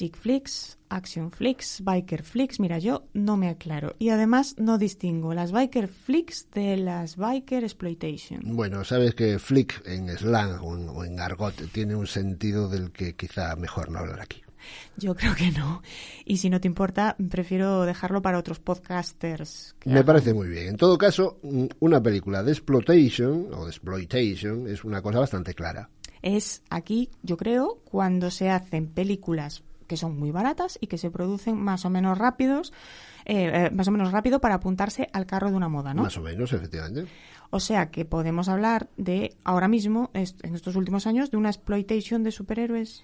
chick flicks, action flicks, biker flicks. Mira, yo no me aclaro. Y además no distingo las biker flicks de las biker exploitation. Bueno, sabes que flick en slang o en, argot tiene un sentido del que quizá mejor no hablar aquí. Yo creo que no. Y si no te importa, prefiero dejarlo para otros podcasters. Me parece muy bien. En todo caso, una película de exploitation o de exploitation es una cosa bastante clara. Es aquí, yo creo, cuando se hacen películas que son muy baratas y que se producen más o menos rápidos, eh, eh, más o menos rápido para apuntarse al carro de una moda, ¿no? Más o menos, efectivamente. O sea que podemos hablar de, ahora mismo, en estos últimos años, de una exploitation de superhéroes.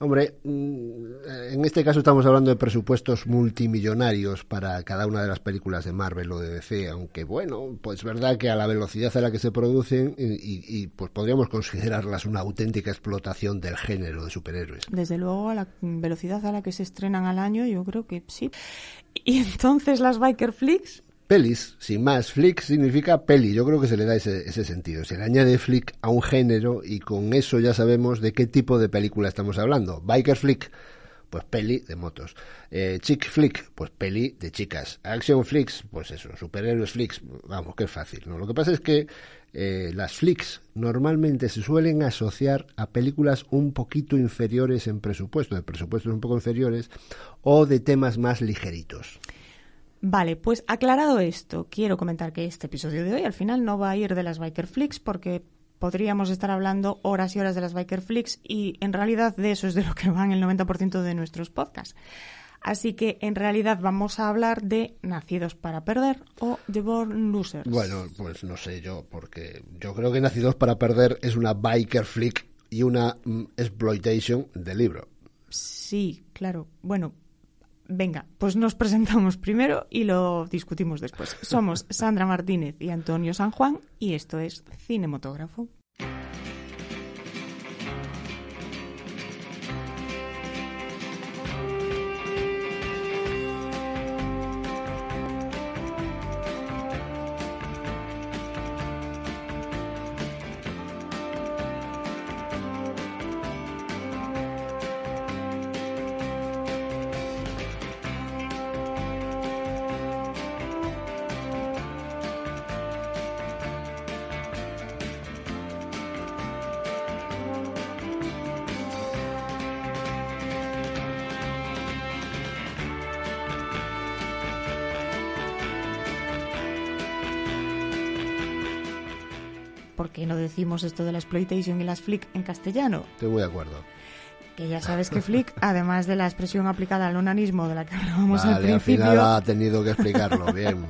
Hombre, mm, en este caso estamos hablando de presupuestos multimillonarios para cada una de las películas de Marvel o de DC, aunque bueno, pues es verdad que a la velocidad a la que se producen y, pues podríamos considerarlas una auténtica explotación del género de superhéroes. Desde luego a la velocidad a la que se estrenan al año, yo creo que sí. Y entonces las biker flicks pelis, sin más. Flick significa peli, yo creo que se le da ese, ese, sentido. Se le añade flick a un género y con eso ya sabemos de qué tipo de película estamos hablando. Biker flick, pues peli de motos. Eh, chick flick, pues peli de chicas. Action flicks, pues eso, superhéroes flicks, vamos, qué fácil. ¿no? Lo que pasa es que eh, las flicks normalmente se suelen asociar a películas un poquito inferiores en presupuesto, de presupuestos un poco inferiores, o de temas más ligeritos. Vale, pues aclarado esto, quiero comentar que este episodio de hoy al final no va a ir de las Biker Flicks porque podríamos estar hablando horas y horas de las Biker Flicks y en realidad de eso es de lo que van el 90% de nuestros podcasts. Así que en realidad vamos a hablar de Nacidos para Perder o The Born Losers. Bueno, pues no sé yo, porque yo creo que Nacidos para Perder es una biker flick y una mm, exploitation del libro. Sí, claro. Bueno, Venga, pues nos presentamos primero y lo discutimos después. Somos Sandra Martínez y Antonio San Juan y esto es Cinemotógrafo. Esto de la exploitation y las flick en castellano? Estoy muy de acuerdo. Que ya sabes que flick, además de la expresión aplicada al onanismo de la que hablábamos al principio... al final ha tenido que explicarlo, bien.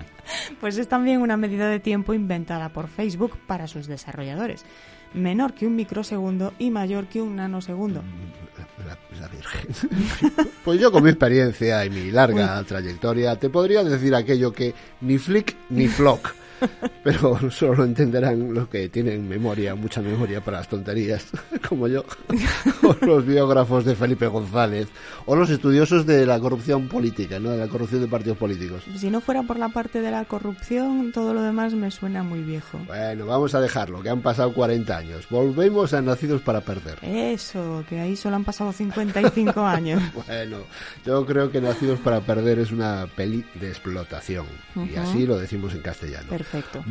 pues es también una medida de tiempo inventada por Facebook para sus desarrolladores. Menor que un microsegundo y mayor que un nanosegundo. La, la Virgen. pues yo con mi experiencia y mi larga trayectoria te podría decir aquello que ni flick ni flock pero solo entenderán los que tienen memoria, mucha memoria para las tonterías, como yo, o los biógrafos de Felipe González, o los estudiosos de la corrupción política, ¿no? de la corrupción de partidos políticos. Si no fuera por la parte de la corrupción, todo lo demás me suena muy viejo. Bueno, vamos a dejarlo, que han pasado 40 años. Volvemos a Nacidos para Perder. Eso, que ahí solo han pasado 55 años. bueno, yo creo que Nacidos para Perder es una peli de explotación, y así lo decimos en castellano.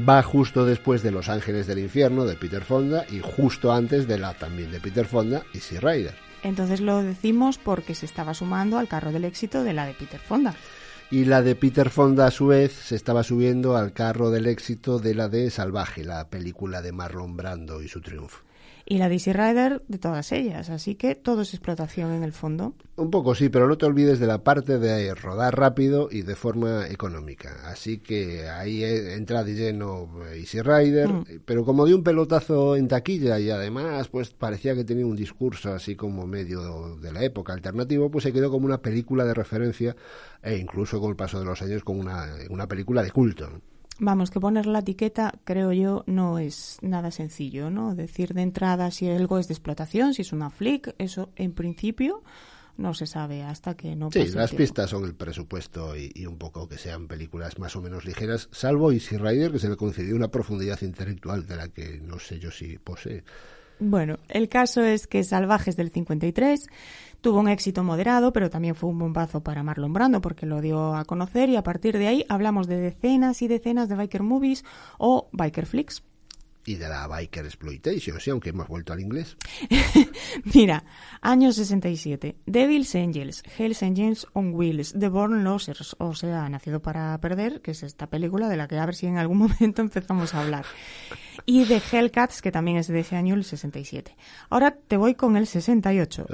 Va justo después de Los Ángeles del Infierno de Peter Fonda y justo antes de la también de Peter Fonda y Sea Rider. Entonces lo decimos porque se estaba sumando al carro del éxito de la de Peter Fonda. Y la de Peter Fonda, a su vez, se estaba subiendo al carro del éxito de la de Salvaje, la película de Marlon Brando y su triunfo. Y la DC Rider de todas ellas. Así que todo es explotación en el fondo. Un poco sí, pero no te olvides de la parte de rodar rápido y de forma económica. Así que ahí entra de lleno Easy Rider, mm. pero como de un pelotazo en taquilla y además pues parecía que tenía un discurso así como medio de la época alternativo, pues se quedó como una película de referencia e incluso con el paso de los años como una, una película de culto. Vamos, que poner la etiqueta, creo yo, no es nada sencillo, ¿no? Decir de entrada si algo es de explotación, si es una flick, eso en principio no se sabe hasta que no Sí, las pistas son el presupuesto y, un poco que sean películas más o menos ligeras, salvo Easy Rider, que se le concedió una profundidad intelectual de la que no sé yo si posee. Bueno, el caso es que Salvajes del 53 tuvo un éxito moderado, pero también fue un bombazo para Marlon Brando porque lo dio a conocer y a partir de ahí hablamos de decenas y decenas de biker movies o biker flicks y de la biker exploitation, sí, aunque hemos vuelto al inglés. Mira, año 67, Devil's Angels, Hell's Angels on Wheels, The Born Losers, o sea, Nacido para Perder, que es esta película de la que a ver si en algún momento empezamos a hablar. Y de Hellcats, que también es de ese año, el 67. Ahora te voy con el 68.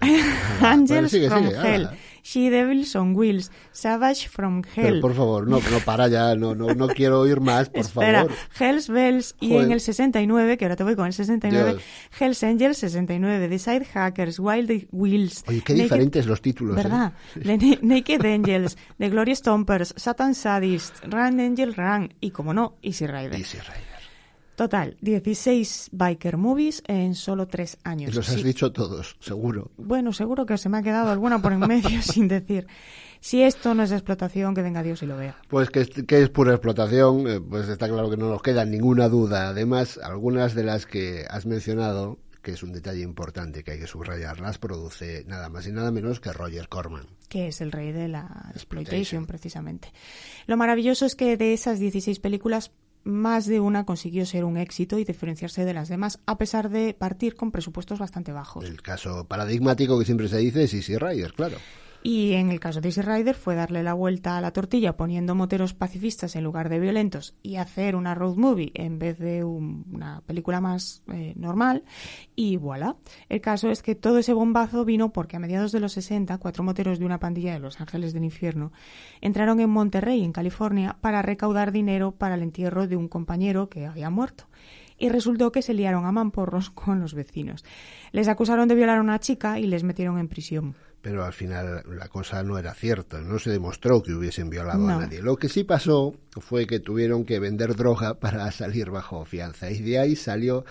Angels from Hell. She Devils on Wheels, Savage from Hell. por favor, no, no para ya, no, no, no quiero oír más, por Espera, favor. Hell's Bells y en el 69, que ahora te voy con el 69, Hell's Angels 69, The Side Hackers, Wild Wheels. Oye, qué diferentes los títulos. ¿Verdad? ¿eh? Naked Angels, The Glory Stompers, Satan Sadist, Run Angel Run y, como no, Easy Rider. Easy Rider. Total, 16 biker movies en solo tres años. Y los has dicho todos, seguro. Bueno, seguro que se me ha quedado alguna por en medio sin decir. Si esto no es explotación, que venga Dios y lo vea. Pues que, es pura explotación, eh, pues está claro que no nos queda ninguna duda. Además, algunas de las que has mencionado, que es un detalle importante que hay que subrayar, las produce nada más y nada menos que Roger Corman. Que es el rey de la exploitation, precisamente. Lo maravilloso es que de esas 16 películas, más de una consiguió ser un éxito y diferenciarse de las demás, a pesar de partir con presupuestos bastante bajos. El caso paradigmático que siempre se dice es Easy Rider, claro. Y en el caso de Easy Rider fue darle la vuelta a la tortilla poniendo moteros pacifistas en lugar de violentos y hacer una road movie en vez de una película más eh, normal. Y voilà. El caso es que todo ese bombazo vino porque a mediados de los 60, cuatro moteros de una pandilla de Los Ángeles del Infierno entraron en Monterrey, en California, para recaudar dinero para el entierro de un compañero que había muerto y resultó que se liaron a mamporros con los vecinos. Les acusaron de violar a una chica y les metieron en prisión pero al final la cosa no era cierta, no se demostró que hubiesen violado a nadie. Lo que sí pasó fue que tuvieron que vender droga para salir bajo fianza y de ahí salió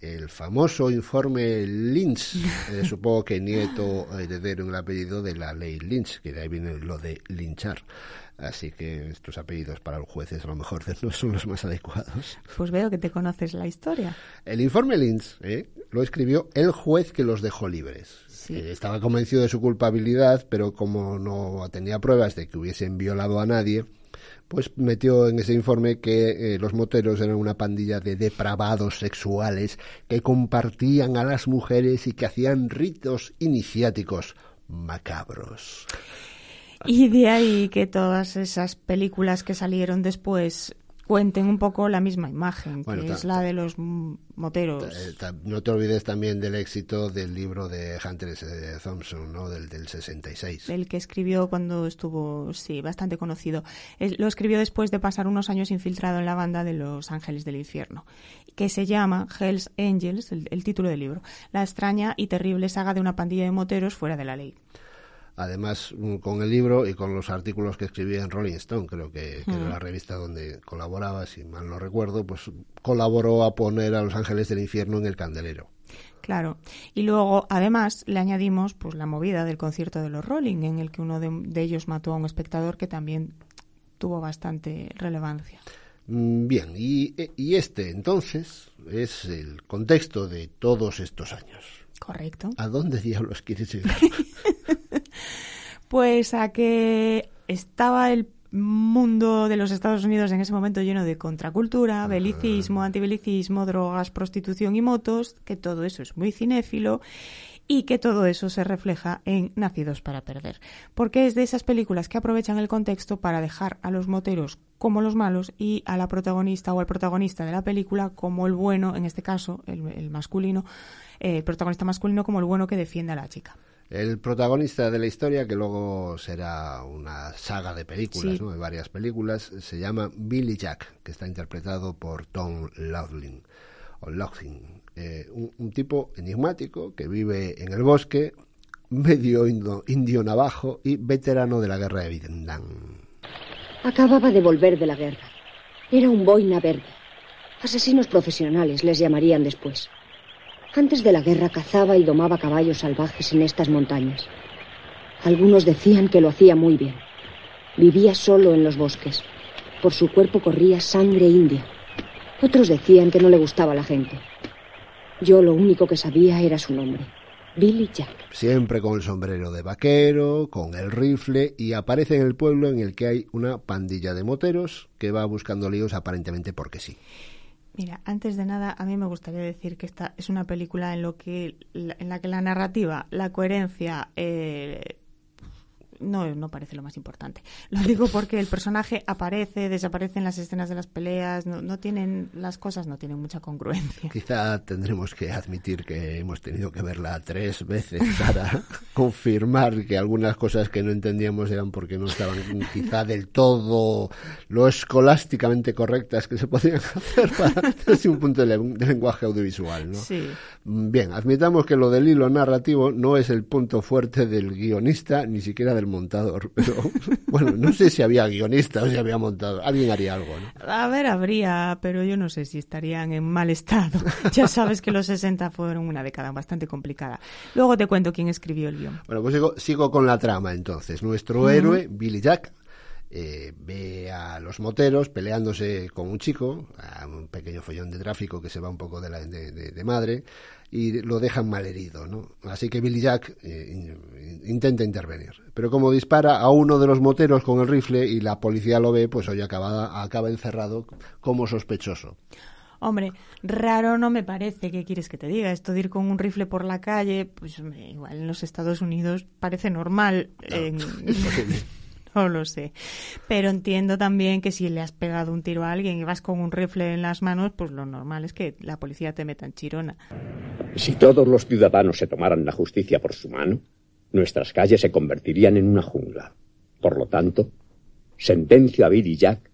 el famoso informe Lynch, eh, supongo que nieto heredero en el apellido de la ley Lynch, que de ahí viene lo de linchar. Así que estos apellidos para los jueces a lo mejor no son los más adecuados. Pues veo que te conoces la historia. El informe Lynch ¿eh? lo escribió el juez que los dejó libres. Eh, estaba convencido de su culpabilidad, pero como no tenía pruebas de que hubiesen violado a nadie, pues metió en ese informe que eh, los moteros eran una pandilla de depravados sexuales que compartían a las mujeres y que hacían ritos iniciáticos macabros. Y de ahí que todas esas películas que salieron después cuenten un poco la misma imagen, que es la de los moteros. Eh, no te olvides también del éxito del libro de Hunter S. Thompson, ¿no? del, del 66. El que escribió cuando estuvo, sí, bastante conocido. lo escribió después de pasar unos años infiltrado en la banda de Los Ángeles del Infierno, que se llama Hells Angels, el título del libro, la extraña y terrible saga de una pandilla de moteros fuera de la ley. Además, mm, con el libro y con los artículos que escribía en Rolling Stone, creo que, era la revista donde colaboraba, si mal no recuerdo, pues colaboró a poner a Los Ángeles del Infierno en el candelero. Claro. Y luego, además, le añadimos pues la movida del concierto de los Rolling, en el que uno de, ellos mató a un espectador que también tuvo bastante relevancia. Mm, bien, y, y este entonces es el contexto de todos estos años. Correcto. ¿A dónde diablos quieres llegar? pues a que estaba el mundo de los Estados Unidos en ese momento lleno de contracultura, belicismo, antibelicismo, drogas, prostitución y motos, que todo eso es muy cinéfilo y que todo eso se refleja en Nacidos para Perder, porque es de esas películas que aprovechan el contexto para dejar a los moteros como los malos y a la protagonista o al protagonista de la película como el bueno, en este caso el, masculino, eh, el protagonista masculino como el bueno que defiende a la chica. El protagonista de la historia, que luego será una saga de películas, de varias películas, se llama Billy Jack, que está interpretado por Tom Laughlin. O eh, un, tipo enigmático que vive en el bosque, medio indio, navajo y veterano de la guerra de Vietnam. Acababa de volver de la guerra. Era un boina verde. Asesinos profesionales les llamarían después. Antes de la guerra cazaba y domaba caballos salvajes en estas montañas. Algunos decían que lo hacía muy bien. Vivía solo en los bosques. Por su cuerpo corría sangre india. Otros decían que no le gustaba la gente. Yo lo único que sabía era su nombre. Billy Jack. Siempre con el sombrero de vaquero, con el rifle, y aparece en el pueblo en el que hay una pandilla de moteros que va buscando líos aparentemente porque sí. Mira, antes de nada, a mí me gustaría decir que esta es una película en, lo que, en la que la narrativa, la coherencia, eh, no, no parece lo más importante. Lo digo porque el personaje aparece, desaparece en las escenas de las peleas, no, no tienen, las cosas no tienen mucha congruencia. Quizá tendremos que admitir que hemos tenido que verla tres veces para confirmar que algunas cosas que no entendíamos eran porque no estaban quizá del todo lo escolásticamente correctas que se podían hacer para, desde un punto de, lenguaje audiovisual. ¿no? Sí. Bien, admitamos que lo del hilo narrativo no es el punto fuerte del guionista, ni siquiera del montador, pero bueno, no sé si había guionista o si había montado, alguien haría algo, ¿no? A ver, habría, pero yo no sé si estarían en mal estado. Ya sabes que los 60 fueron una década bastante complicada. Luego te cuento quién escribió el guion. Bueno, pues sigo, sigo con la trama entonces. Nuestro héroe, Billy Jack, eh, ve a los moteros peleándose con un chico, a un pequeño follón de tráfico que se va un poco de, la, de, madre, y lo dejan malherido, ¿no? Así que Billy Jack eh, intenta intervenir. Pero como dispara a uno de los moteros con el rifle y la policía lo ve, pues hoy acaba, acaba encerrado como sospechoso. Hombre, raro no me parece, ¿qué quieres que te diga? Esto de ir con un rifle por la calle, pues igual en los Estados Unidos parece normal. no lo sé. Pero entiendo también que si le has pegado un tiro a alguien y vas con un rifle en las manos, pues lo normal es que la policía te meta en chirona. Si todos los ciudadanos se tomaran la justicia por su mano, nuestras calles se convertirían en una jungla. Por lo tanto, sentencio a Billy Jack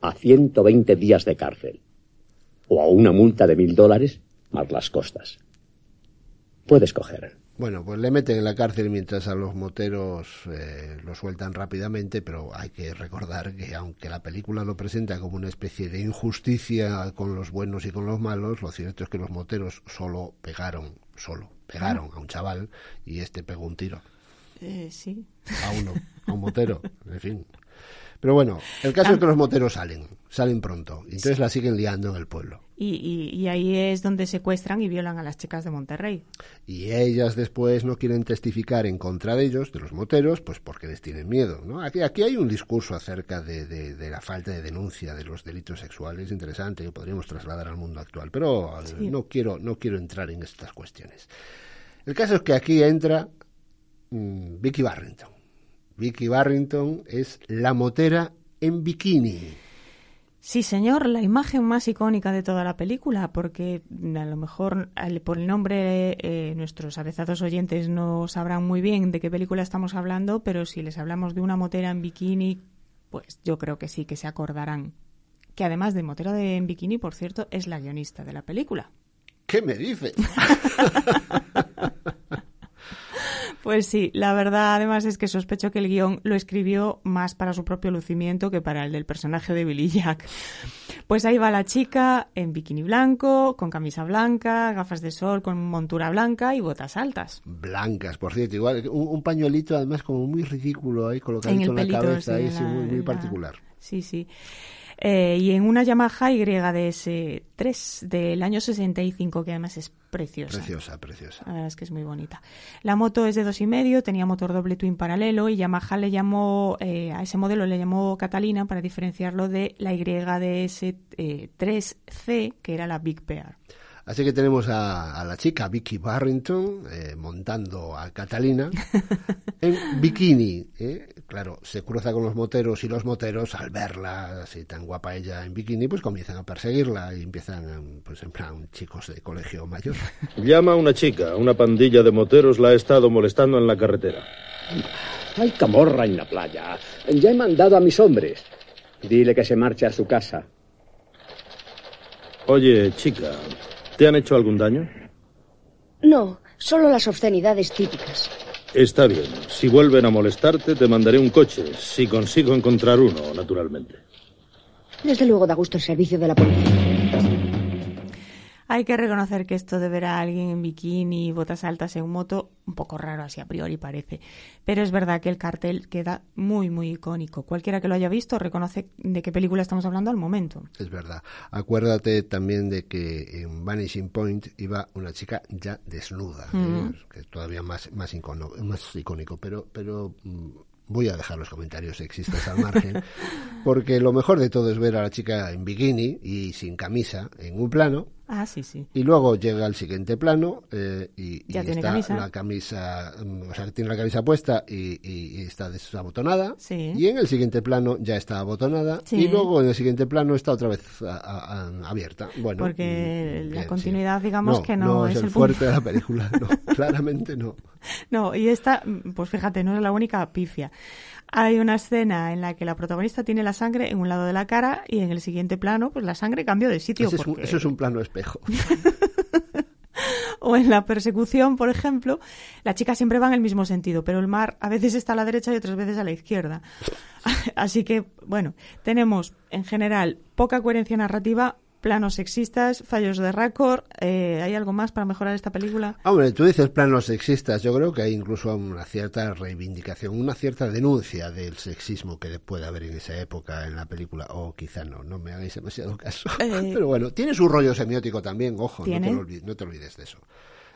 a 120 días de cárcel o a una multa de mil dólares más las costas. Puedes coger. Bueno, pues le meten en la cárcel mientras a los moteros eh, lo sueltan rápidamente, pero hay que recordar que aunque la película lo presenta como una especie de injusticia con los buenos y con los malos, lo cierto es que los moteros solo pegaron, solo pegaron a un chaval y este pegó un tiro. Eh, sí. A uno, a un motero, en fin. Pero bueno, el caso es que los moteros salen, salen pronto, y entonces la siguen liando en el pueblo. Y, ahí es donde secuestran y violan a las chicas de Monterrey. Y ellas después no quieren testificar en contra de ellos, de los moteros, pues porque les tienen miedo. ¿no? Aquí, aquí hay un discurso acerca de, la falta de denuncia de los delitos sexuales interesante que podríamos trasladar al mundo actual, pero eh, no, quiero, no quiero entrar en estas cuestiones. El caso es que aquí entra mm, Vicky Barrington. Vicky Barrington es la motera en bikini. Sí, señor, la imagen más icónica de toda la película, porque a lo mejor por el nombre eh, nuestros avezados oyentes no sabrán muy bien de qué película estamos hablando, pero si les hablamos de una motera en bikini, pues yo creo que sí, que se acordarán. Que además de motera de, en bikini, por cierto, es la guionista de la película. ¿Qué me dices? Pues sí, la verdad además es que sospecho que el guion lo escribió más para su propio lucimiento que para el del personaje de Billy Jack. Pues ahí va la chica en bikini blanco, con camisa blanca, gafas de sol con montura blanca y botas altas. Blancas, por cierto, igual un, pañuelito además como muy ridículo ahí colocadito en, la cabeza, ahí, muy, muy particular. Sí, sí. Eh, y en una Yamaha YDS3 del año 65, que además es preciosa. Preciosa, preciosa. La verdad es que es muy bonita. La moto es de dos y medio, tenía motor doble twin paralelo y Yamaha le llamó, eh, a ese modelo le llamó Catalina para diferenciarlo de la YDS3C, que era la Big Bear. Así que tenemos a, a la chica Vicky Barrington eh, montando a Catalina en bikini. ¿eh? Claro, se cruza con los moteros y los moteros al verla así tan guapa ella en bikini, pues comienzan a perseguirla y empiezan, pues en plan, chicos de colegio mayor. Llama a una chica, una pandilla de moteros la ha estado molestando en la carretera. Hay camorra en la playa. Ya he mandado a mis hombres. Dile que se marche a su casa. Oye, chica, ¿te han hecho algún daño? No, solo las obscenidades típicas. Está bien. Si vuelven a molestarte, te mandaré un coche. Si consigo encontrar uno, naturalmente. Desde luego da gusto el servicio de la policía. Hay que reconocer que esto de ver a alguien en bikini y botas altas en moto, un poco raro así a priori parece. Pero es verdad que el cartel queda muy, muy icónico. Cualquiera que lo haya visto reconoce de qué película estamos hablando al momento. Es verdad. Acuérdate también de que en Vanishing Point iba una chica ya desnuda, ¿eh? que es todavía más, más, icono- más icónico. Pero, pero mm, voy a dejar los comentarios sexistas al margen, porque lo mejor de todo es ver a la chica en bikini y sin camisa en un plano. Ah, sí, sí. Y luego llega al siguiente plano eh, y, y está camisa. la camisa, mm, o sea, tiene la camisa puesta y, y- y está desabotonada. Sí. Y en el siguiente plano ya está abotonada. Sí. Y luego en el siguiente plano está otra vez a- a- a- abierta. Bueno, Porque mm, la continuidad, sí. digamos que no es, es el punto. fuerte de la película. No, claramente no. No, y esta, pues fíjate, no es la única pifia. Hay una escena en la que la protagonista tiene la sangre en un lado de la cara y en el siguiente plano, pues la sangre cambió de sitio. Ese es un- eso es un plano espejo. O en la persecución, por ejemplo, la chica siempre va en el mismo sentido, pero el mar a veces está a la derecha y otras veces a la izquierda. Así que, bueno, tenemos en general poca coherencia narrativa, planos sexistas, fallos de récord. eh, ¿Hay algo más para mejorar esta película? Hombre, tú dices planos sexistas. Yo creo que hay incluso una cierta reivindicación, una cierta denuncia del sexismo que puede haber en esa época en la película. O quizá no, no me hagáis demasiado caso. Eh. Pero bueno, tiene su rollo semiótico también, ojo, no te, ¿Tiene? lo olvi- no te olvides de eso.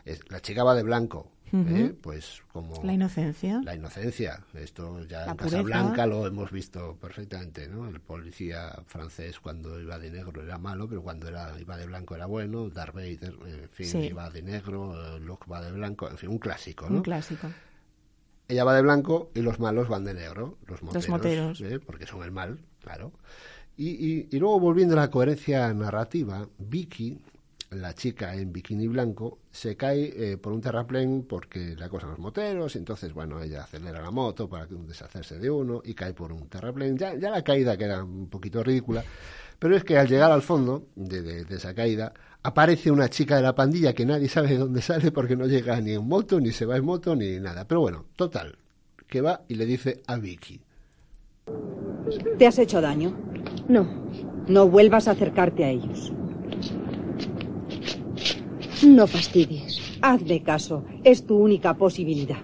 Es- la chica va de blanco, ¿eh? pues como... La inocencia. La inocencia. Esto ya La en pureza. Casablanca lo hemos visto perfectamente, ¿no? El policía francés cuando iba de negro era malo, pero cuando era iba de blanco era bueno. Darth Vader, en fin, Sí. iba de negro. eh, Luke va de blanco. En fin, un clásico, ¿no? Un clásico. Ella va de blanco y los malos van de negro. Los moteros. moteros. ¿eh? Porque son el mal, claro. Y, y, y luego volviendo a la coherencia narrativa, Vicky, la chica en bikini blanco, se cae eh, por un terraplén porque le acosan los moteros, entonces, bueno, ella acelera la moto para deshacerse de uno y cae por un terraplén. Ya, ya la caída que era un poquito ridícula, pero es que al llegar al fondo de, de- de esa caída, aparece una chica de la pandilla que nadie sabe de dónde sale porque no llega ni en moto, ni se va en moto, ni nada. Pero bueno, total, que va y le dice a Vicky, ¿Te has hecho daño? No, No vuelvas a acercarte a ellos. No fastidies. Hazme caso. Es tu única posibilidad.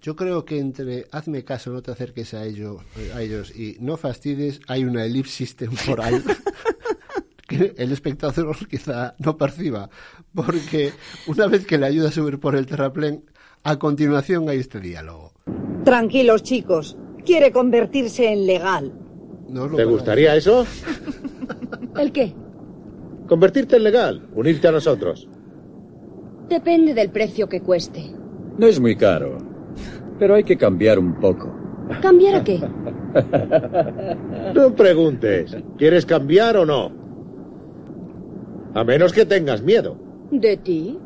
Yo creo que entre hazme caso, no te acerques a ellos, a ellos y no fastidies, hay una elipsis temporal que el espectador quizá no perciba, porque una vez que le ayuda a subir por el terraplén, a continuación hay este diálogo. Tranquilos, chicos. Quiere convertirse en legal. ¿No os lo ¿Te gustaría eso? ¿El qué? Convertirte en legal, unirte a nosotros. Depende del precio que cueste. No es muy caro, pero hay que cambiar un poco. ¿Cambiar a qué? No preguntes, ¿quieres cambiar o no? A menos que tengas miedo. ¿De ti?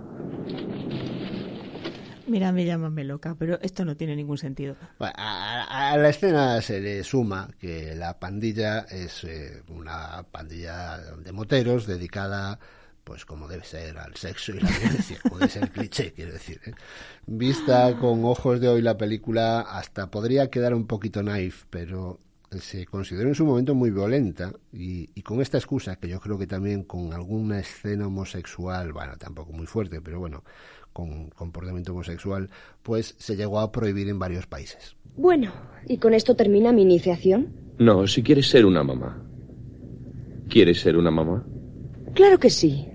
Mira, me llámame loca, pero esto no tiene ningún sentido. Bueno, a, a- a la escena se le suma que la pandilla es eh, una pandilla de moteros dedicada, pues como debe ser, al sexo y la violencia. Puede ser cliché, quiero decir. ¿eh? Vista con ojos de hoy la película, hasta podría quedar un poquito naif, pero se consideró en su momento muy violenta y, y con esta excusa, que yo creo que también con alguna escena homosexual, bueno, tampoco muy fuerte, pero bueno, con comportamiento homosexual, pues se llegó a prohibir en varios países. Bueno, ¿y con esto termina mi iniciación? No, si quieres ser una mamá. ¿Quieres ser una mamá? Claro que sí.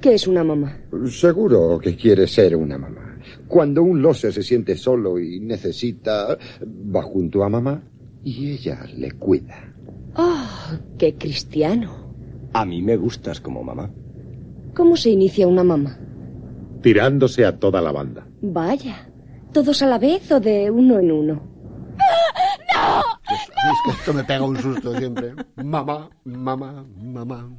¿Qué es una mamá? Seguro que quiere ser una mamá. Cuando un loser se siente solo y necesita, va junto a mamá y ella le cuida. ¡Oh, qué cristiano! A mí me gustas como mamá. ¿Cómo se inicia una mamá? Tirándose a toda la banda. Vaya. ¿Todos a la vez o de uno en uno? ¡No! Es que esto me pega un susto siempre. Mamá, mamá, mamá.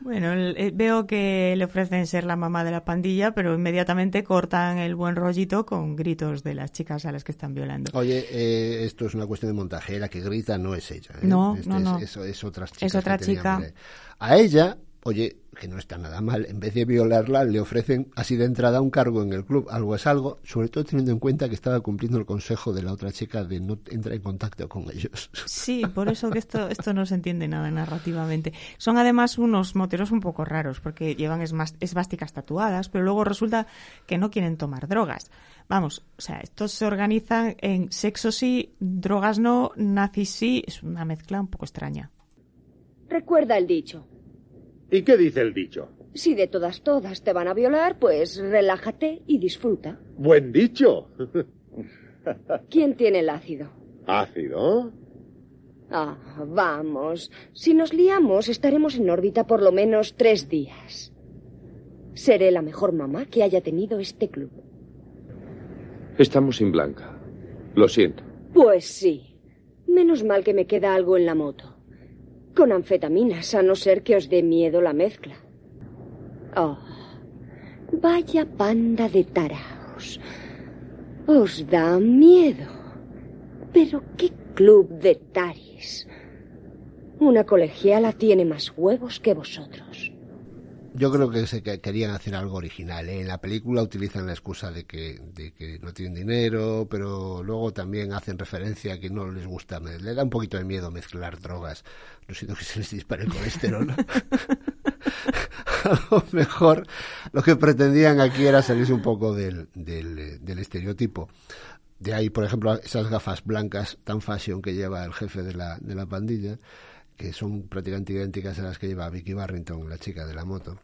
Bueno, eh, veo que le ofrecen ser la mamá de la pandilla, pero inmediatamente cortan el buen rollito con gritos de las chicas a las que están violando. Oye, eh, esto es una cuestión de montaje. La que grita no es ella. ¿eh? No, este no, es, no. Es, es, otra chica. Es otra chica. A ella, oye, que no está nada mal, en vez de violarla, le ofrecen así de entrada un cargo en el club. Algo es algo, sobre todo teniendo en cuenta que estaba cumpliendo el consejo de la otra chica de no entrar en contacto con ellos. Sí, por eso que esto, esto no se entiende nada narrativamente. Son además unos moteros un poco raros, porque llevan esvásticas tatuadas, pero luego resulta que no quieren tomar drogas. Vamos, o sea, estos se organizan en sexo sí, drogas no, nazis sí, es una mezcla un poco extraña. Recuerda el dicho. ¿Y qué dice el dicho? Si de todas, todas te van a violar, pues relájate y disfruta. Buen dicho. ¿Quién tiene el ácido? ¿Ácido? Ah, vamos. Si nos liamos, estaremos en órbita por lo menos tres días. Seré la mejor mamá que haya tenido este club. Estamos sin Blanca. Lo siento. Pues sí. Menos mal que me queda algo en la moto. Con anfetaminas, a no ser que os dé miedo la mezcla. Oh, vaya panda de taraos. Os da miedo. Pero qué club de taris. Una colegiala tiene más huevos que vosotros. Yo creo que se que querían hacer algo original. ¿eh? En la película utilizan la excusa de que, no tienen dinero, pero luego también hacen referencia a que no les gusta. Le da un poquito de miedo mezclar drogas. No siento que se les dispare el colesterol. a mejor lo que pretendían aquí era salirse un poco del, del, del estereotipo. De ahí, por ejemplo, esas gafas blancas tan fashion que lleva el jefe de la, de la pandilla que son prácticamente idénticas a las que lleva Vicky Barrington, la chica de la moto.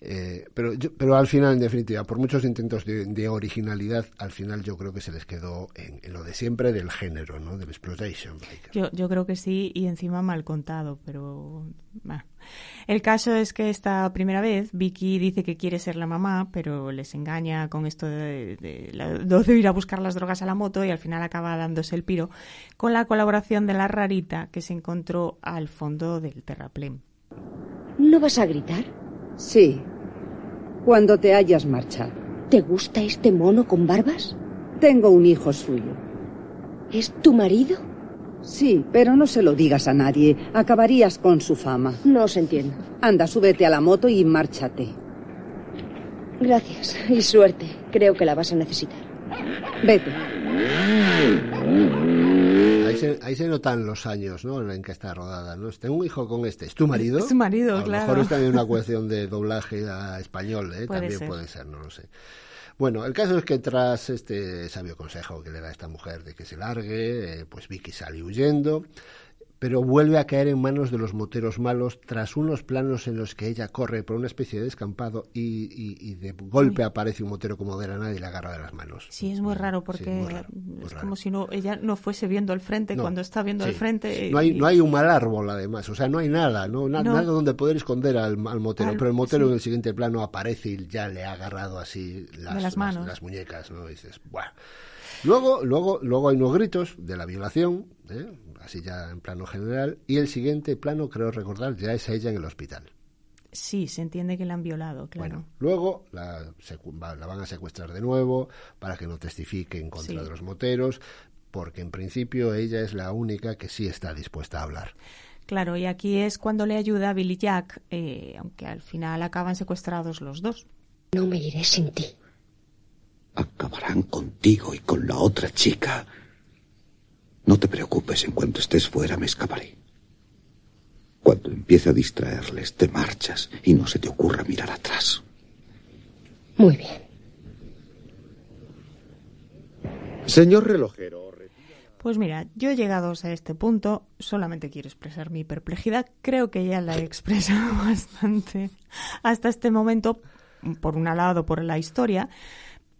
Eh, pero, yo, pero al final, en definitiva, por muchos intentos de, de, originalidad, al final yo creo que se les quedó en, en lo de siempre del género, ¿no? Del exploitation. Yo, yo creo que sí, y encima mal contado, pero... Bah. El caso es que esta primera vez Vicky dice que quiere ser la mamá, pero les engaña con esto de, de, de, de, ir a buscar las drogas a la moto y al final acaba dándose el piro con la colaboración de la rarita que se encontró al fondo del terraplén. ¿No vas a gritar? Sí, cuando te hayas marchado. ¿Te gusta este mono con barbas? Tengo un hijo suyo. ¿Es tu marido? Sí, pero no se lo digas a nadie. Acabarías con su fama. No os entiendo. Anda, súbete a la moto y márchate. Gracias y suerte. Creo que la vas a necesitar. Vete. Ahí se, ahí se, notan los años ¿no? en que está rodada. ¿no? Tengo un hijo con este. ¿Es tu marido? Es tu marido, a lo claro. mejor es también una cuestión de doblaje a español. ¿eh? Puede también ser. puede ser, no lo sé. Bueno, el caso es que tras este sabio consejo que le da esta mujer de que se largue, eh, pues Vicky sale huyendo, pero vuelve a caer en manos de los moteros malos tras unos planos en los que ella corre por una especie de descampado y, y, y de golpe aparece un motero como de la nada y la agarra de las manos. Sí, es muy raro porque sí, muy raro, muy es raro. como si no ella no fuese viendo el frente No, cuando está viendo sí. el frente. No hay, y- no hay un mal árbol, además. O sea, no hay nada, no, Na- No. nada donde poder esconder al, al motero. Al- pero el motero en el siguiente plano aparece y ya le ha agarrado así las, las manos. las muñecas, ¿no? Y dices, ¡buah! Luego, luego, luego hay unos gritos de la violación, ¿eh? Así ya en plano general, y el siguiente plano, creo recordar, ya es ella en el hospital. Sí, se entiende que la han violado, claro. Bueno, luego la, van a secuestrar de nuevo para que no testifique en contra Sí. de los moteros, porque en principio ella es la única que sí está dispuesta a hablar. Claro, y aquí es cuando le ayuda a Billy Jack, eh, aunque al final acaban secuestrados los dos. No me iré sin ti. Acabarán contigo y con la otra chica. No te preocupes, en cuanto estés fuera me escaparé. Cuando empiece a distraerles, te marchas y no se te ocurra mirar atrás. Muy bien. Señor relojero, Pues mira, yo llegados a este punto, solamente quiero expresar mi perplejidad. Creo que ya la he expresado bastante hasta este momento, por un lado, por la historia,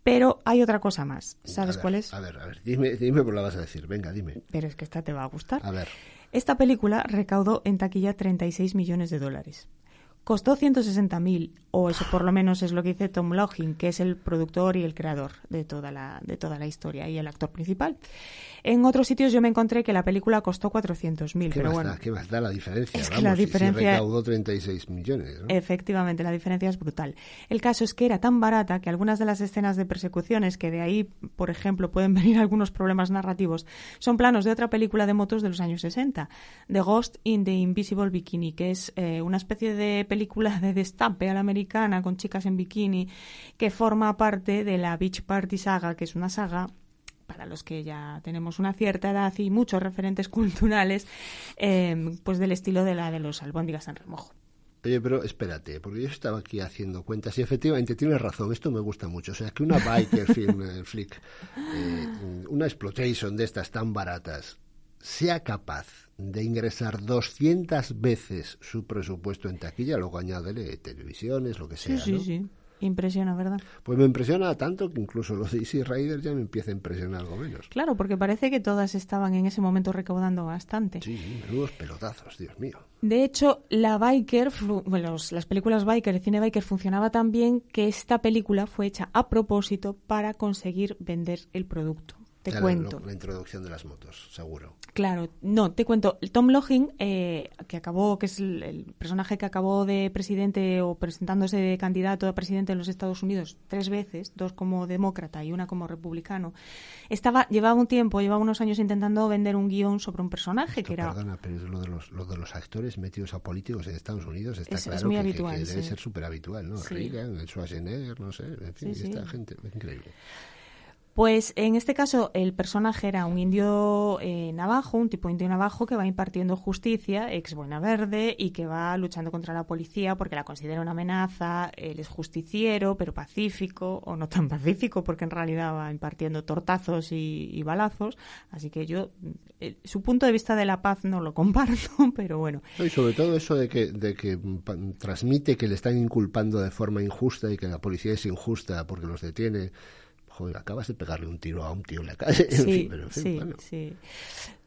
pero hay otra cosa más. ¿Sabes ver, cuál es? A ver, a ver, dime, dime por la vas a decir. Venga, dime. Pero es que esta te va a gustar. A ver. Esta película recaudó en taquilla 36 millones de dólares. Costó 160.000, o eso por lo menos es lo que dice Tom Login, que es el productor y el creador de toda la, de toda la historia y el actor principal. En otros sitios yo me encontré que la película costó 400.000, pero bueno. Da, ¿Qué más da la diferencia? Es que Vamos, la si- si diferencia- recaudó 36 millones. ¿no? Efectivamente, la diferencia es brutal. El caso es que era tan barata que algunas de las escenas de persecuciones, que de ahí, por ejemplo, pueden venir algunos problemas narrativos, son planos de otra película de motos de los años 60, The Ghost in the Invisible Bikini, que es eh, una especie de película de destape a la americana con chicas en bikini, que forma parte de la Beach Party Saga, que es una saga para los que ya tenemos una cierta edad y muchos referentes culturales, eh, pues del estilo de la de los albóndigas en remojo. Oye, pero espérate, porque yo estaba aquí haciendo cuentas y efectivamente tienes razón, esto me gusta mucho. O sea, que una biker film eh, flick, eh, una exploitation de estas tan baratas, sea capaz de ingresar 200 veces su presupuesto en taquilla, luego añádele televisiones, lo que Sí, sea, sí, ¿no? sí. Impresiona, ¿verdad? Pues me impresiona tanto que incluso los de Easy Rider ya me empieza a impresionar algo menos. Claro, porque parece que todas estaban en ese momento recaudando bastante. Sí, menudos pelotazos, Dios mío. De hecho, la biker, bueno, los- las películas biker, el cine biker funcionaba tan bien que esta película fue hecha a propósito para conseguir vender el producto. Te Era cuento. la introducción de las motos, seguro. Claro, no, te cuento. Tom Login, eh, que acabó, que es el, el personaje que acabó de presidente o presentándose de candidato a presidente en los Estados Unidos tres veces, dos como demócrata y una como republicano, estaba, llevaba un tiempo, llevaba unos años intentando vender un guion sobre un personaje que era Perdona, pero es lo de los, lo de los actores metidos a políticos en Estados Unidos está Es- es claro muy que- que, habitual, que debe sí. ser súper habitual, ¿no? Sí. Reagan, Schwarzenegger, no sé, en fin, Sí, sí. esta gente, es increíble. Pues en este caso el personaje era un indio eh, navajo, un tipo indio navajo que va impartiendo justicia, ex buena verde, y que va luchando contra la policía porque la considera una amenaza. Él es justiciero, pero pacífico, o no tan pacífico, porque en realidad va impartiendo tortazos y, y balazos. Así que yo, eh, su punto de vista de la paz no lo comparto, pero bueno. No, Y sobre todo eso de que, de que transmite que le están inculpando de forma injusta y que la policía es injusta porque los detiene. Joder, acabas de pegarle un tiro a un tío en la calle. En Sí, fin, pero en fin, sí, bueno. sí.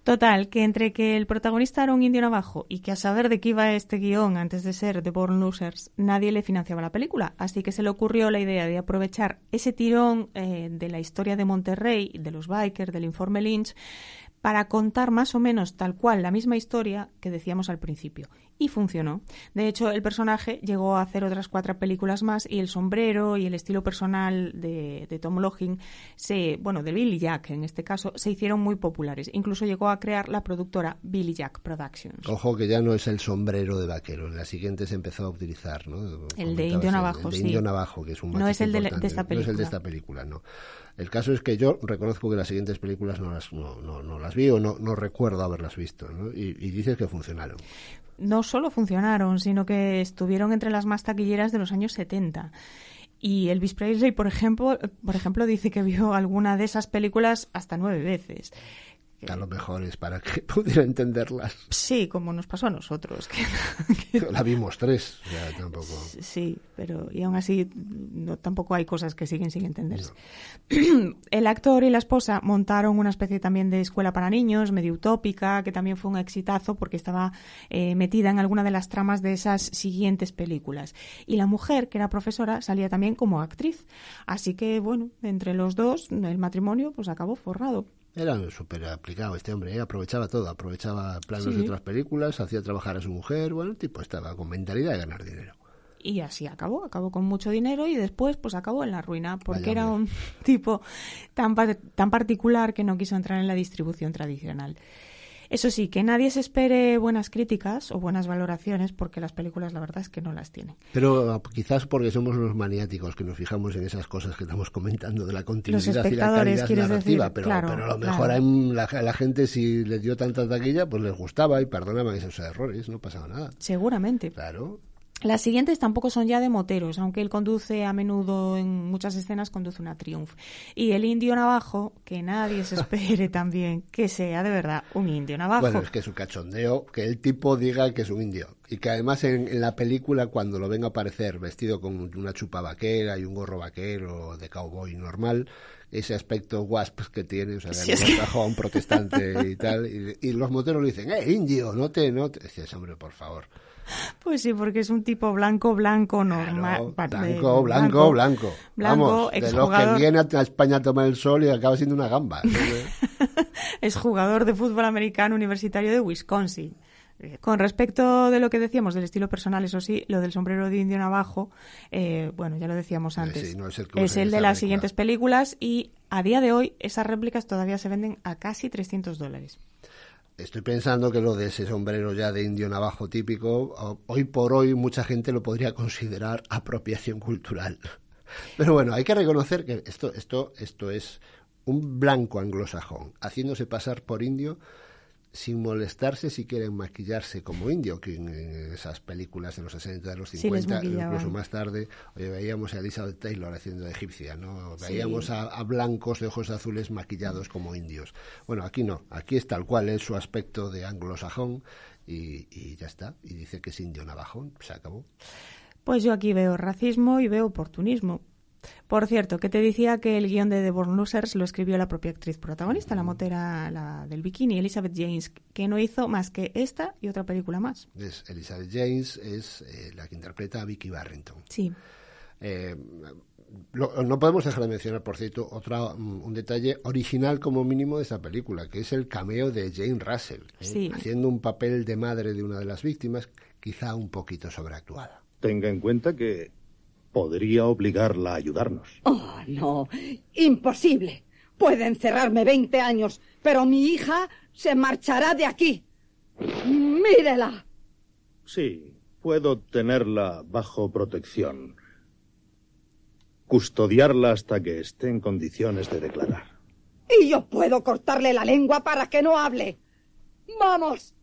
Total, que entre que el protagonista era un indio navajo y que a saber de qué iba este guion antes de ser The Born Losers, nadie le financiaba la película. Así que se le ocurrió la idea de aprovechar ese tirón eh, de la historia de Monterrey, de los bikers, del informe Lynch, para contar más o menos tal cual la misma historia que decíamos al principio. Y funcionó. De hecho, el personaje llegó a hacer otras cuatro películas más y el sombrero y el estilo personal de, de Tom Login, se, bueno, de Billy Jack en este caso, se hicieron muy populares. Incluso llegó a crear la productora Billy Jack Productions. Ojo que ya no es el sombrero de vaquero, en la siguiente se empezó a utilizar, ¿no? El de Indio Navajo, el de sí. Indio Navajo, que es un No es el de la- de esta No es el de película. esta película, no. El caso es que yo reconozco que las siguientes películas no las, no, no, no las vi o no, no recuerdo haberlas visto, y dices que funcionaron. no solo funcionaron, sino que estuvieron entre las más taquilleras de los años 70. Y Elvis Presley, por ejemplo, por ejemplo, dice que vio alguna de esas películas hasta nueve veces. A lo mejor es para que pudiera entenderlas. Sí, como nos pasó a nosotros. que- La vimos tres, tampoco. Sí, pero y aún así no, tampoco hay cosas que siguen sin entenderse. El actor y la esposa montaron una especie también de escuela para niños, medio utópica, que también fue un exitazo porque estaba eh, metida en alguna de las tramas de esas siguientes películas. Y la mujer, que era profesora, salía también como actriz. Así que, bueno, entre los dos, el matrimonio pues acabó forrado. Era súper aplicado este hombre, ¿eh? aprovechaba todo, aprovechaba planos Sí. de otras películas, hacía trabajar a su mujer, bueno, el tipo estaba con mentalidad de ganar dinero. Y así acabó, acabó con mucho dinero y después pues acabó en la ruina porque Vaya era un tipo tan, tan particular que no quiso entrar en la distribución tradicional. Eso sí, que nadie se espere buenas críticas o buenas valoraciones porque las películas la verdad es que no las tienen. Pero ah, quizás porque somos unos maniáticos que nos fijamos en esas cosas que estamos comentando de la continuidad y la calidad narrativa, decir, pero, claro, pero a lo claro. mejor a la, la gente si les dio tanta taquilla, pues les gustaba y perdonaban esos errores, no pasaba nada. Seguramente. Claro. Las siguientes tampoco son ya de moteros, aunque él conduce a menudo en muchas escenas conduce una Triumph. Y el indio navajo, que nadie se espere también que sea de verdad un indio navajo. Bueno, es que es un cachondeo que el tipo diga que es un indio. Y que además en, en la película, cuando lo venga a aparecer vestido con una chupa vaquera y un gorro vaquero de cowboy normal, ese aspecto wasp que tiene, o sea, de Sí, es que- protestante y tal. Y, y los moteros le dicen, ¡eh, indio! No te, no te. Decías, hombre, por favor. Pues sí, porque es un tipo blanco, blanco, normal. Blanco, blanco, blanco, blanco. Blanco, Vamos, de los que viene a España a tomar el sol y acaba siendo una gamba. es jugador de fútbol americano universitario de Wisconsin. Eh, Con respecto de lo que decíamos del estilo personal, eso sí, lo del sombrero de indio navajo, eh, bueno, ya lo decíamos antes. sí, no es el usa en de las película. siguientes películas y a día de hoy esas réplicas todavía se venden a casi 300 dólares. Estoy pensando que lo de ese sombrero ya de indio navajo típico, hoy por hoy mucha gente lo podría considerar apropiación cultural. Pero bueno, hay que reconocer que esto, esto, esto es un blanco anglosajón, haciéndose pasar por indio sin molestarse si quieren maquillarse como indio, que en, en esas películas de los 60, de los Sí, les 50, maquillaban. incluso más tarde, oye, veíamos a Elizabeth Taylor haciendo de egipcia, ¿no? Sí. Veíamos a, a blancos de ojos azules maquillados como indios. Bueno, aquí no, aquí es tal cual, es su aspecto de anglosajón y, y ya está. Y dice que es indio navajón, se acabó. Pues yo aquí veo racismo y veo oportunismo. Por cierto, que te decía que el guion de The Born Losers lo escribió la propia actriz protagonista, la motera la del bikini, Elizabeth James, que no hizo más que esta y otra película más. Es Elizabeth James, es eh, la que interpreta a Vicky Barrington. Sí. Eh, lo- no podemos dejar de mencionar, por cierto, otra, mm, un detalle original como mínimo de esa película, que es el cameo de Jane Russell, ¿eh? Sí. haciendo un papel de madre de una de las víctimas, quizá un poquito sobreactuada. Tenga en cuenta que podría obligarla a ayudarnos. Oh, no. Imposible. Puede encerrarme 20 años, pero mi hija se marchará de aquí. Mírela. Sí, puedo tenerla bajo protección. Custodiarla hasta que esté en condiciones de declarar. Y yo puedo cortarle la lengua para que no hable. ¡Vamos!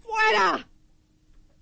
¡Fuera!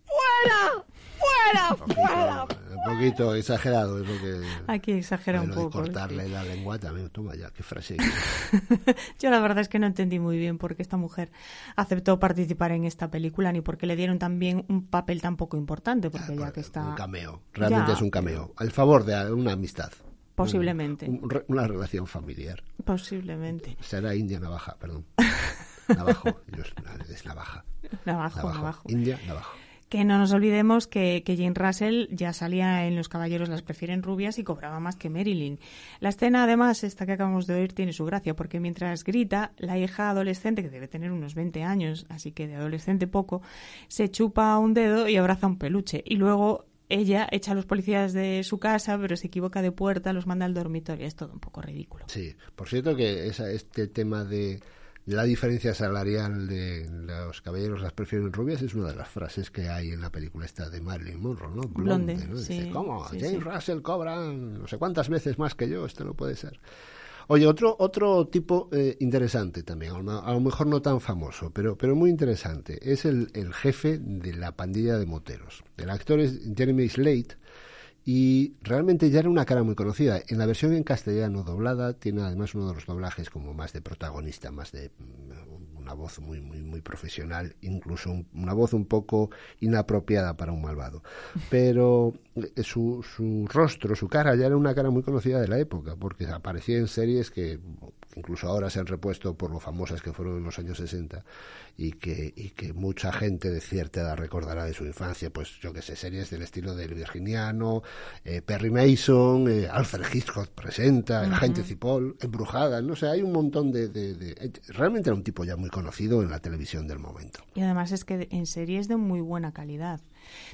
¡Fuera! ¡Fuera! ¡Fuera! Un poquito exagerado es lo que... Aquí exagera un poco. cortarle la lengua también, toma ya, qué frase. Yo la verdad es que no entendí muy bien por qué esta mujer aceptó participar en esta película ni por qué le dieron también un papel tan poco importante, porque ya que está... Un cameo, realmente Ya, es un cameo. Al favor de una amistad. Posiblemente. Un- un una relación familiar. Posiblemente. Será India Navaja, perdón. Navajo, Dios, es Navaja. Navajo, navajo. India Navajo. Que no nos olvidemos que, que Jane Russell ya salía en Los Caballeros las prefieren rubias y cobraba más que Marilyn. La escena, además, esta que acabamos de oír, tiene su gracia, porque mientras grita, la hija adolescente, que debe tener unos 20 años, así que de adolescente poco, se chupa un dedo y abraza un peluche. Y luego ella echa a los policías de su casa, pero se equivoca de puerta, los manda al dormitorio. Es todo un poco ridículo. Sí, por cierto que esa, este tema de la diferencia salarial de los caballeros las prefieren rubias es una de las frases que hay en la película esta de Marilyn Monroe, ¿no? Blonde, ¿no? Dice, ¿cómo? sí, James sí. Russell cobra no sé cuántas veces más que yo, esto no puede ser. Oye, otro, otro tipo eh, interesante también, a lo, a lo mejor no tan famoso, pero, pero muy interesante, es el, el jefe de la pandilla de moteros. El actor es Jeremy Slate y realmente ya era una cara muy conocida. En la versión en castellano doblada tiene además uno de los doblajes como más de protagonista, más de mm, una voz muy muy muy profesional, incluso un- una voz un poco inapropiada para un malvado. Pero eh, su, su rostro, su cara ya era una cara muy conocida de la época, porque aparecía en series que incluso ahora se han repuesto por lo famosas que fueron en los años 60 y que, y que mucha gente de cierta edad recordará de su infancia, pues yo que sé, series del estilo del Virginiano, eh, Perry Mason, eh, Alfred Hitchcock presenta, El Ujú. agente Cipoll, Embrujada, no sé, hay un montón de, de- de- eh, Realmente era un tipo ya muy conocido en la televisión del momento. Y además es que en series de muy buena calidad.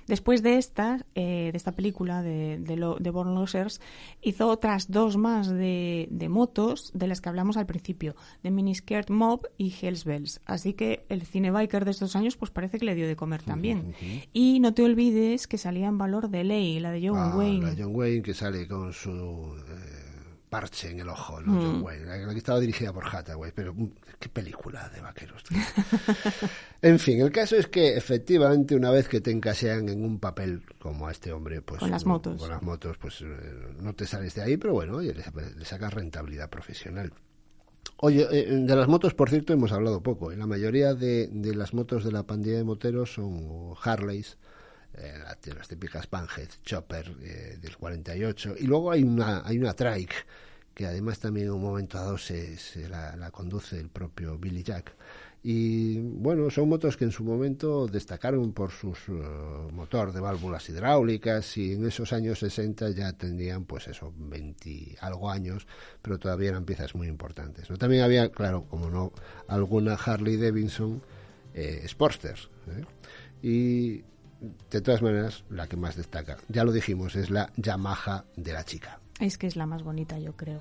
Después de esta, eh, de esta película de, de, lo- de Born Losers, hizo otras dos más de, de motos de las que hablamos al principio, de Miniskirt Mob y Hells Bells. Así que el cine biker de estos años pues parece que le dio de comer también. Y no te olvides que salía en Valor de Ley, la de John Ah, Wayne. la John Wayne que sale con su eh, parche en el ojo, ¿no? Mm. John Wayne, la, la que estaba dirigida por Hathaway, pero mm, qué película de vaqueros. tío. en fin, el caso es que efectivamente una vez que te encasean en un papel como a este hombre, pues Con las motos. con las motos, pues eh, no te sales de ahí, pero bueno, oye, le, sacas rentabilidad profesional. Oye, eh, de las motos, por cierto, hemos hablado poco. La mayoría de, de las motos de la pandilla de moteros son Harleys, eh, la- las típicas Panhead, Chopper eh, del 48. Y luego hay una, hay una trike que además también en un momento dado se, se la, conduce el propio Billy Jack. Y bueno, son motos que en su momento destacaron por sus uh, motor de válvulas hidráulicas y en esos años 60 ya tendrían pues eso, 20 algo años, pero todavía eran piezas muy importantes. También había, claro, como no, alguna Harley Davidson eh, Sportsters. ¿eh? Y de todas maneras, la que más destaca, ya lo dijimos, es la Yamaha de la chica. Es que es la más bonita, yo creo.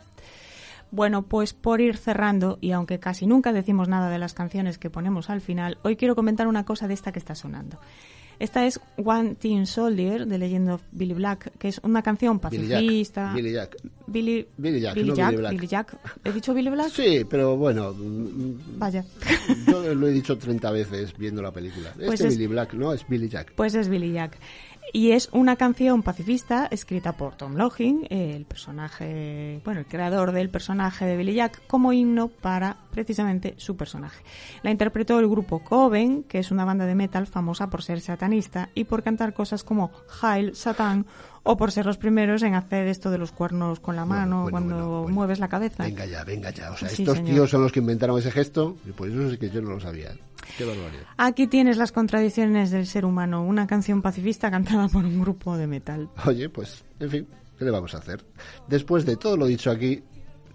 Bueno, pues por ir cerrando, y aunque casi nunca decimos nada de las canciones que ponemos al final, hoy quiero comentar una cosa de esta que está sonando. Esta es One Teen Soldier de Legend of Billy Black, que es una canción pacifista. Billy Jack. Billy, Billy Jack, Billy no Jack, Billy Black. Billy Jack. ¿He dicho Billy Black? Sí, pero bueno, mm, Vaya. yo lo he dicho 30 veces viendo la película. Pues este es- Billy Black, no, es Billy Jack. Pues es Billy Jack. Y es una canción pacifista escrita por Tom Login, el personaje, bueno, el creador del personaje de Billy Jack, como himno para precisamente su personaje. La interpretó el grupo Coven, que es una banda de metal famosa por ser satanista y por cantar cosas como Hail Satan o por ser los primeros en hacer esto de los cuernos con la mano bueno, cuando bueno, mueves la cabeza. Venga ya, venga ya. O sea, Sí, estos señor. tíos son los que inventaron ese gesto y por eso sí que yo no lo sabía. Qué barbaridad. Aquí tienes las contradicciones del ser humano, una canción pacifista cantada por un grupo de metal. Oye, pues, en fin, ¿qué le vamos a hacer? Después de todo lo dicho aquí,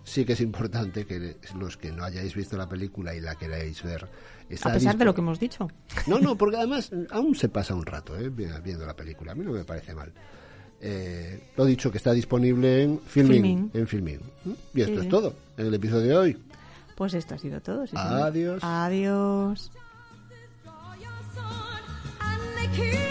sí que es importante que los que no hayáis visto la película y la queráis ver... está A pesar de lo que hemos dicho. No, no, porque además aún se pasa un rato ¿eh? vi- viendo la película. A mí no me parece mal. Eh, lo dicho, que está disponible en Filming. Filmin. En Filming. ¿Mm? Y esto Sí, es todo en el episodio de hoy. Pues esto ha sido todo. sí, señor. Adiós. keep